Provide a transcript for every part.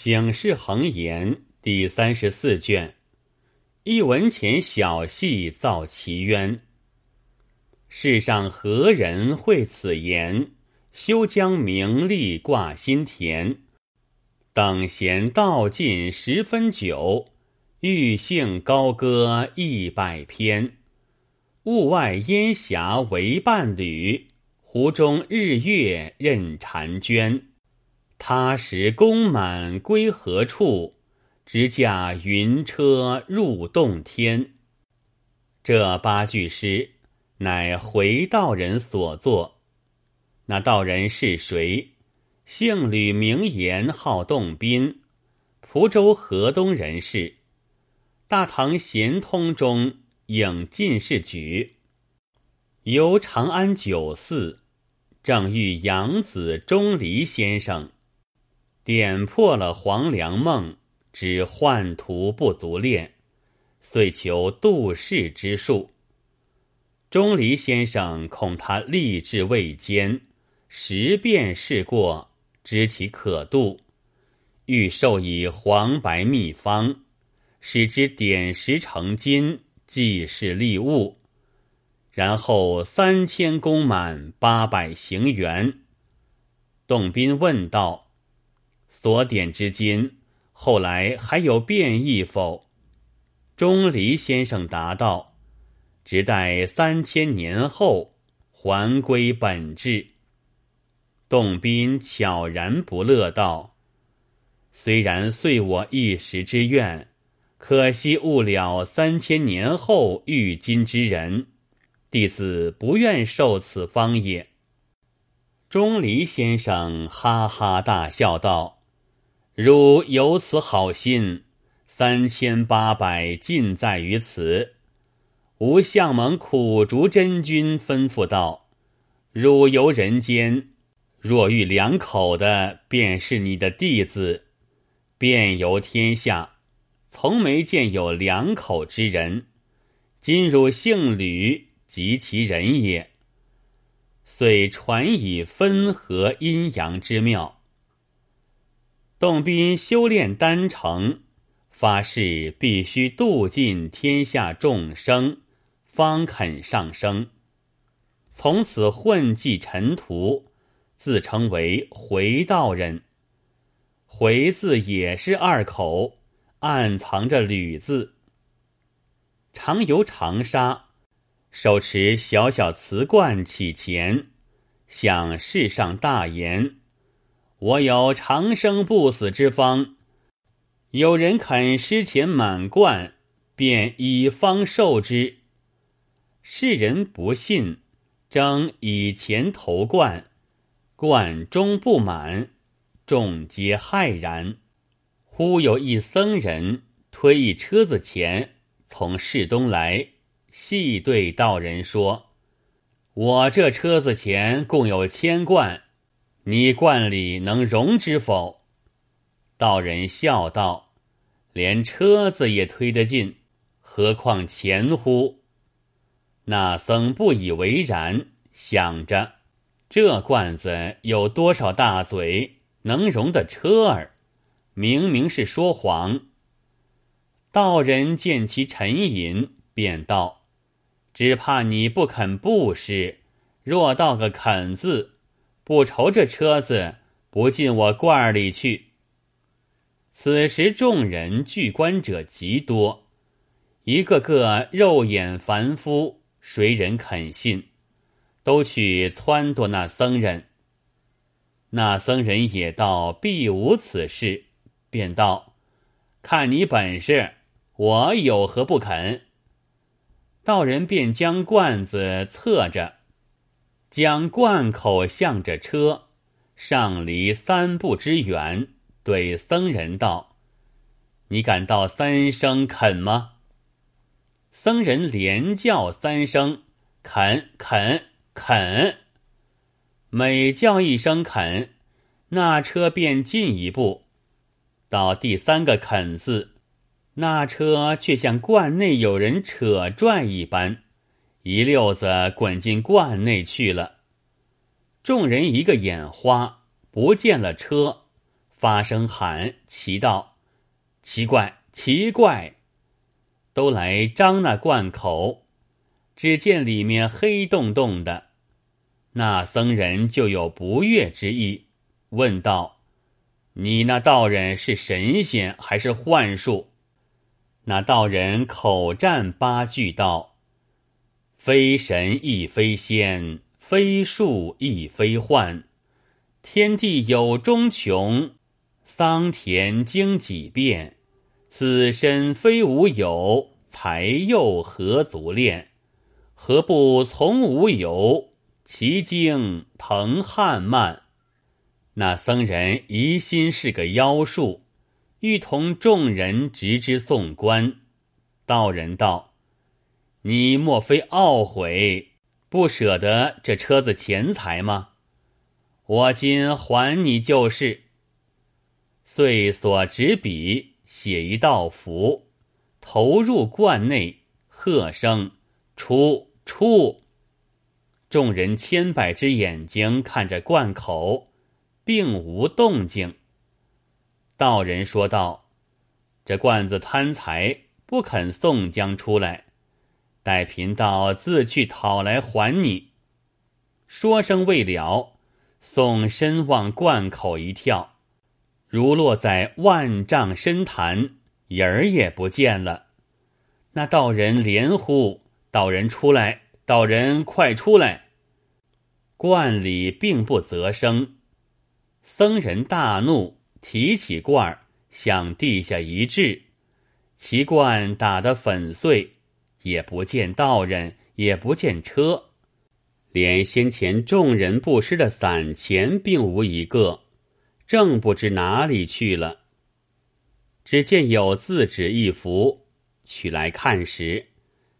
醒世恒言第三十四卷，一文钱小戏造奇冤。世上何人会此言？休将名利挂心田。等闲道尽十分酒，欲兴高歌一百篇。雾外烟霞为伴侣，湖中日月任婵娟。他时宫满归何处？直驾云车入洞天。这八句诗乃回道人所作。那道人是谁？姓吕，名言，号洞宾，蒲州河东人士。大唐咸通中应进士举，游长安九寺，正遇养子钟离先生。点破了黄粱梦，只宦途不足恋，遂求度世之术。钟离先生恐他立志未坚，十遍试过，知其可度，欲授以黄白秘方，使之点石成金，济世利物。然后三千功满，八百行圆。董斌问道。所点之金，后来还有变异否？钟离先生答道：“只待三千年后还归本质。”洞宾悄然不乐道：“虽然遂我一时之愿，可惜误了三千年后遇金之人，弟子不愿受此方也。”钟离先生哈哈大笑道。汝有此好心，三千八百尽在于此。吾相蒙苦竹真君吩咐道：“汝游人间，若遇两口的，便是你的弟子；遍游天下，从没见有两口之人。今汝姓吕，及其人也。遂传以分合阴阳之妙。”洞宾修炼丹成，发誓必须度尽天下众生，方肯上升。从此混迹尘途，自称为回道人。回字也是二口，暗藏着吕字。常游长沙，手持小小瓷罐起钱，向世上大言。我有长生不死之方，有人肯施钱满罐，便以方受之。世人不信，争以钱投罐，罐终不满，众皆骇然。忽有一僧人推一车子钱从市东来，细对道人说：“我这车子钱共有千贯。”你罐里能容之否？道人笑道：“连车子也推得进，何况钱乎？”那僧不以为然，想着这罐子有多少大嘴，能容得车儿？明明是说谎。道人见其沉吟，便道：“只怕你不肯布施，若道个肯字。”不愁这车子不进我罐儿里去。此时众人聚观者极多，一个个肉眼凡夫，谁人肯信？都去撺掇那僧人。那僧人也道必无此事，便道：“看你本事，我有何不肯？”道人便将罐子侧着。将罐口向着车，上离三步之远，对僧人道：“你敢道三声肯吗？”僧人连叫三声：“肯，肯，肯！”每叫一声“肯”，那车便进一步。到第三个“肯”字，那车却像罐内有人扯拽一般。一溜子滚进罐内去了。众人一个眼花，不见了车，发声喊，奇道：“奇怪，奇怪！”都来张那罐口，只见里面黑洞洞的。那僧人就有不悦之意，问道：“你那道人是神仙还是幻术？”那道人口占八句道：“非神亦非仙，非术亦非幻。天地有终穷，桑田经几变。此身非无有，才又何足恋？何不从无有？其经腾汉漫。”那僧人疑心是个妖术。欲同众人直之送官，道人道：“你莫非懊悔不舍得这车子钱财吗？我今还你就是。”遂所执笔写一道符，投入罐内，喝声：“出出！”众人千百只眼睛看着罐口，并无动静。道人说道：“这罐子贪财，不肯送将出来，待贫道自去讨来还你。”说声未了，宋身往罐口一跳，如落在万丈深潭，影儿也不见了。那道人连呼：“道人出来！道人快出来！”罐里并不择声，僧人大怒。提起罐儿向地下一掷，其罐打得粉碎，也不见道人，也不见车，连先前众人布施的散钱并无一个，正不知哪里去了。只见有字纸一幅，取来看时，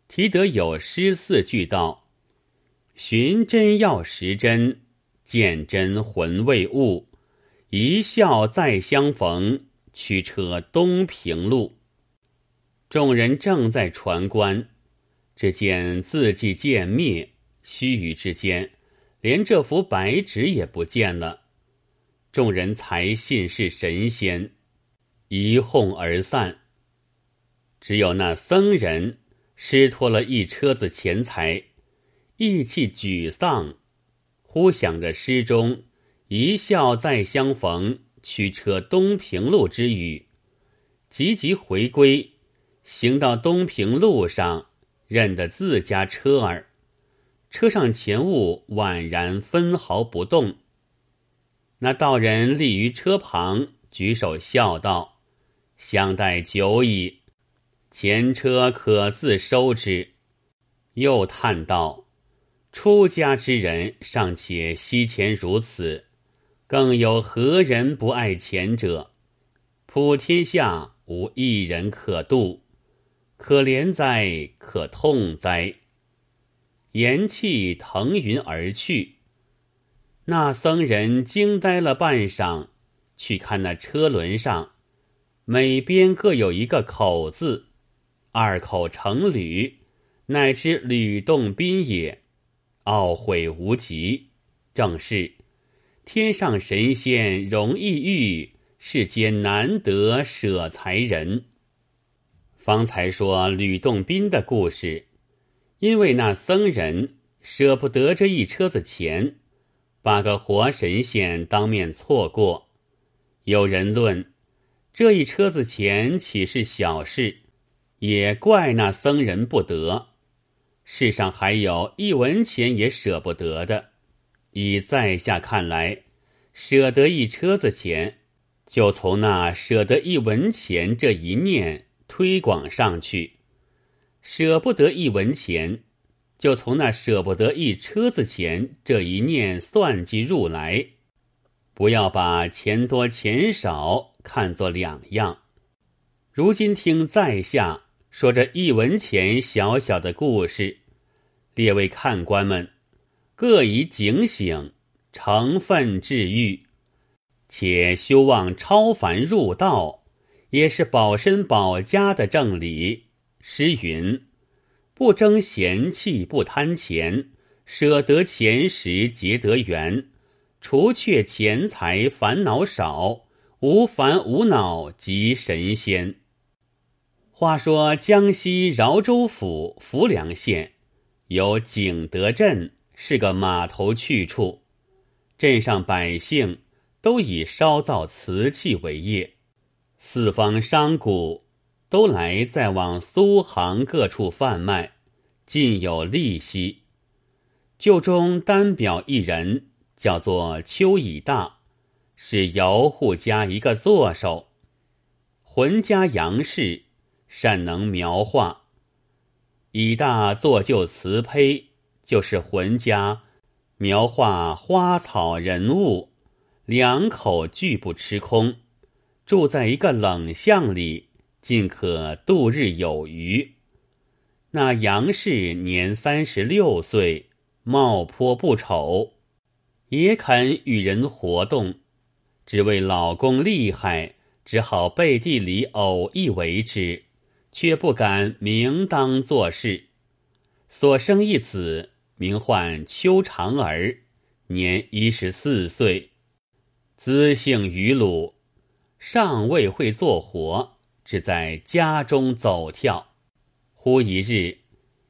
提得有诗四句道：“寻真要识真，见真魂未悟。”一笑再相逢，驱车东平路。众人正在传观，只见字迹渐灭，须臾之间，连这幅白纸也不见了。众人才信是神仙，一哄而散。只有那僧人失脱了一车子钱财，意气沮丧，忽想着诗中。一笑再相逢，驱车东平路之语，急急回归，行到东平路上，认得自家车儿，车上钱物宛然分毫不动。那道人立于车旁，举手笑道：“相待久矣，前车可自收之。”又叹道：“出家之人尚且惜钱如此。”更有何人不爱钱者？普天下无一人可度，可怜哉，可痛哉！言气腾云而去。那僧人惊呆了半晌，去看那车轮上，每边各有一个口字，二口成吕，乃知吕洞宾也。懊悔无极，正是。天上神仙容易遇，世间难得舍财人。方才说吕洞宾的故事，因为那僧人舍不得这一车子钱，把个活神仙当面错过。有人论这一车子钱岂是小事，也怪那僧人不得。世上还有一文钱也舍不得的。以在下看来，舍得一车子钱，就从那舍得一文钱这一念推广上去；舍不得一文钱，就从那舍不得一车子钱这一念算计入来。不要把钱多钱少看作两样。如今听在下说这一文钱小小的故事，列位看官们。各以警醒，成分治愈，且修望超凡入道，也是保身保家的正理。诗云：“不争闲气，不贪钱，舍得钱时结得缘。除却钱财烦恼少，无烦无恼即神仙。话说江西饶州府浮梁县有景德镇，是个码头去处，镇上百姓都以烧造瓷器为业，四方商贾都来再往苏杭各处贩卖，尽有利息。就中单表一人，叫做邱以大，是姚户家一个作手，浑家杨氏，善能描画。以大做就瓷胚，就是浑家描画花草人物，两口俱不吃空，住在一个冷巷里，尽可度日有余。那杨氏年三十六岁。貌颇不丑，也肯与人活动，只为老公厉害，只好背地里偶一为之，却不敢明当做事。所生一子，名唤邱长儿，年一十四岁，资姓于鲁，尚未会做活，只在家中走跳。忽一日，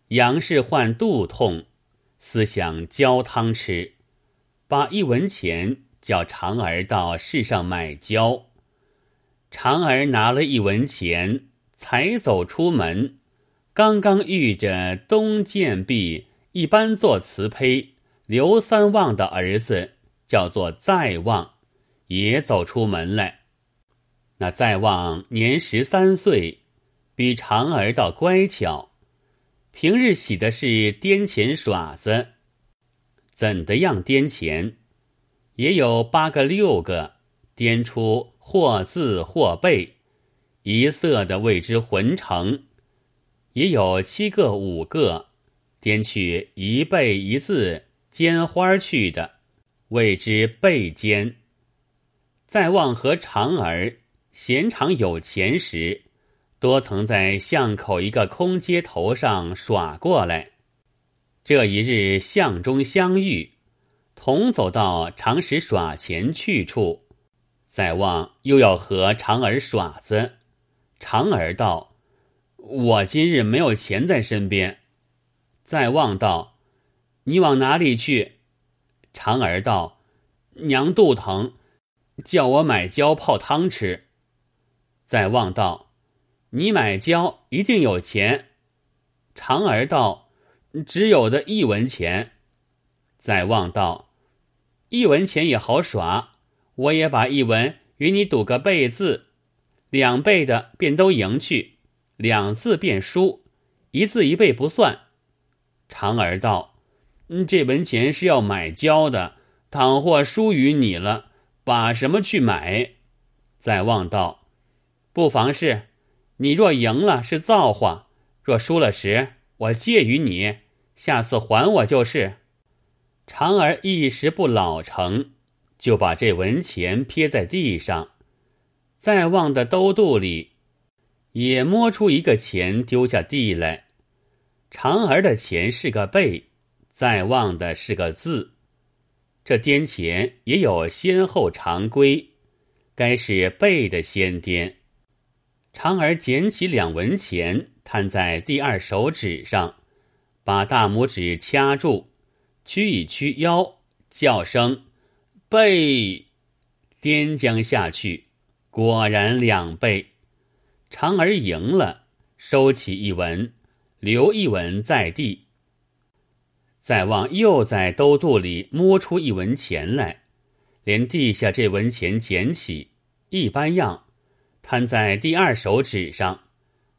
杨氏患肚痛。思想焦汤吃，把一文钱叫长儿到市上买焦。长儿拿了一文钱，才走出门，刚刚遇着东建壁一般做瓷胚刘三旺的儿子，叫做在旺，也走出门来。那在望年十三岁，比长儿倒乖巧。平日洗的是颠钱耍子，怎的样颠钱？也有八个六个，颠出或字或背，一色的谓之浑成；也有七个五个，颠去一背一字尖花去的，谓之背尖。再望和长儿闲常有钱时。多曾在巷口一个空街头上耍过来。这一日巷中相遇，同走到常时耍钱去处，再望又要和长儿耍子。长儿道：“我今日没有钱在身边。”再望道：“你往哪里去？”长儿道：“娘肚疼，叫我买胶泡汤吃。”再望道。你买胶一定有钱，长儿道：“只有的一文钱。”再望道：“一文钱也好耍，我也把一文与你赌个倍字，两倍的便都赢去，两字便输，一字一倍不算。”长儿道：“这文钱是要买胶的，倘或输于你了，把什么去买？”再望道：“不妨事。”你若赢了是造化，若输了时我借与你，下次还我就是。长儿一时不老成，就把这文钱撇在地上，再望的兜肚里，也摸出一个钱丢下地来。长儿的钱是个贝，再望的是个字，这颠钱也有先后常规，该是贝的先颠。长儿捡起两文钱，摊在第二手指上，把大拇指掐住，屈一屈腰，叫声“背”，颠将下去，果然两倍。长儿赢了，收起一文，留一文在地。再望又在兜肚里摸出一文钱来，连地下这文钱捡起，一般样。摊在第二手指上，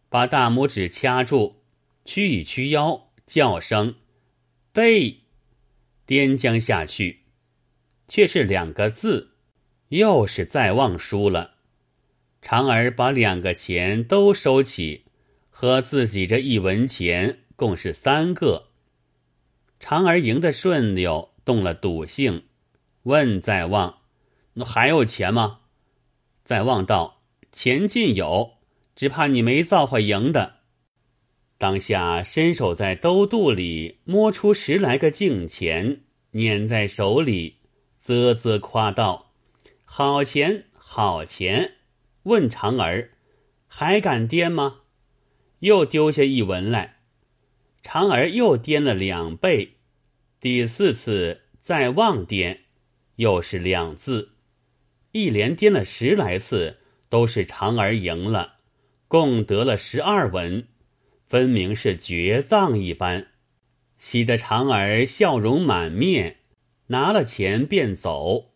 把大拇指掐住，屈一屈腰，叫声“背”，颠将下去，却是两个字，又是再望输了。长儿把两个钱都收起，和自己这一文钱共是三个。长儿赢得顺溜，动了赌性，问在望：“那还有钱吗？”在望道。钱尽有，只怕你没造化赢的。当下伸手在兜肚里摸出十来个净钱，捻在手里，啧啧夸道：“好钱，好钱，问长儿还敢颠吗？又丢下一文来，长儿又颠了两倍，第四次再望颠，又是两字，一连颠了十来次，都是长儿赢了，共得了十二文，分明是绝葬一般，喜得长儿笑容满面，拿了钱便走。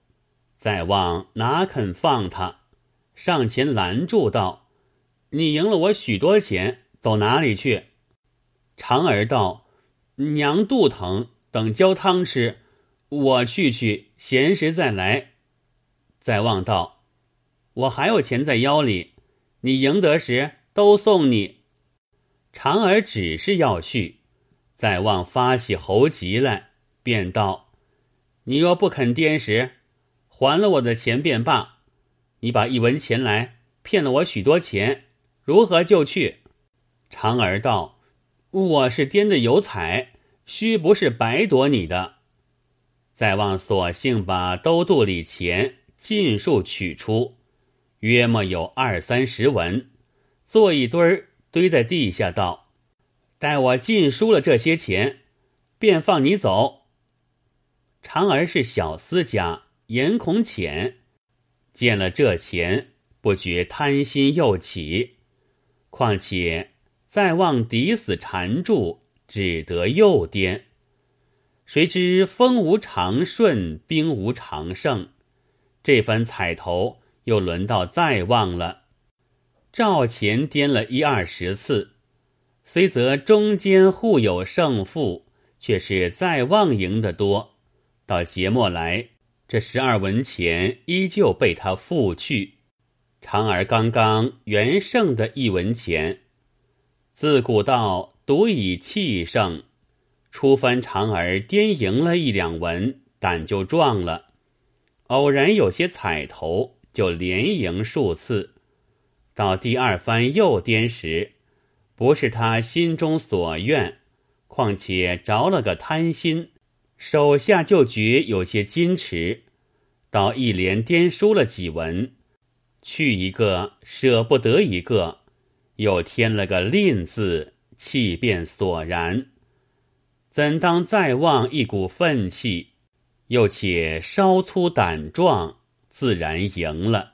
再望哪肯放他，上前拦住道：“你赢了我许多钱，走哪里去？”长儿道：“娘肚疼，等浇汤吃，我去去，闲时再来。”再望道：“我还有钱在腰里，你赢得时都送你。”长儿只是要去，再望发起猴急来，便道：“你若不肯颠时。”还了我的钱便罢，你把一文钱来骗了我许多钱，如何就去？长儿道：“我是颠的有彩，须不是白夺你的。”再望索性把兜肚里钱尽数取出，约莫有二三十文，做一堆儿堆在地下，道：“待我尽输了这些钱，便放你走。”长儿是小厮家。眼孔浅，见了这钱，不觉贪心又起。况且再望抵死缠住，只得又颠。谁知风无常顺，兵无常胜，这番彩头又轮到再望了。赵钱颠了一二十次，虽则中间互有胜负，却是再望赢得多。到节末来。这十二文钱依旧被他付去，长儿刚刚原胜的一文钱，自古道独以气胜，初番长儿颠赢了一两文，胆就壮了。偶然有些彩头，就连赢数次。到第二番又颠时，不是他心中所愿，况且着了个贪心。手下就觉有些矜持，到一连颠输了几文，去一个舍不得一个，又添了个吝字，气便索然。怎当再望一股愤气，又且稍粗胆壮，自然赢了。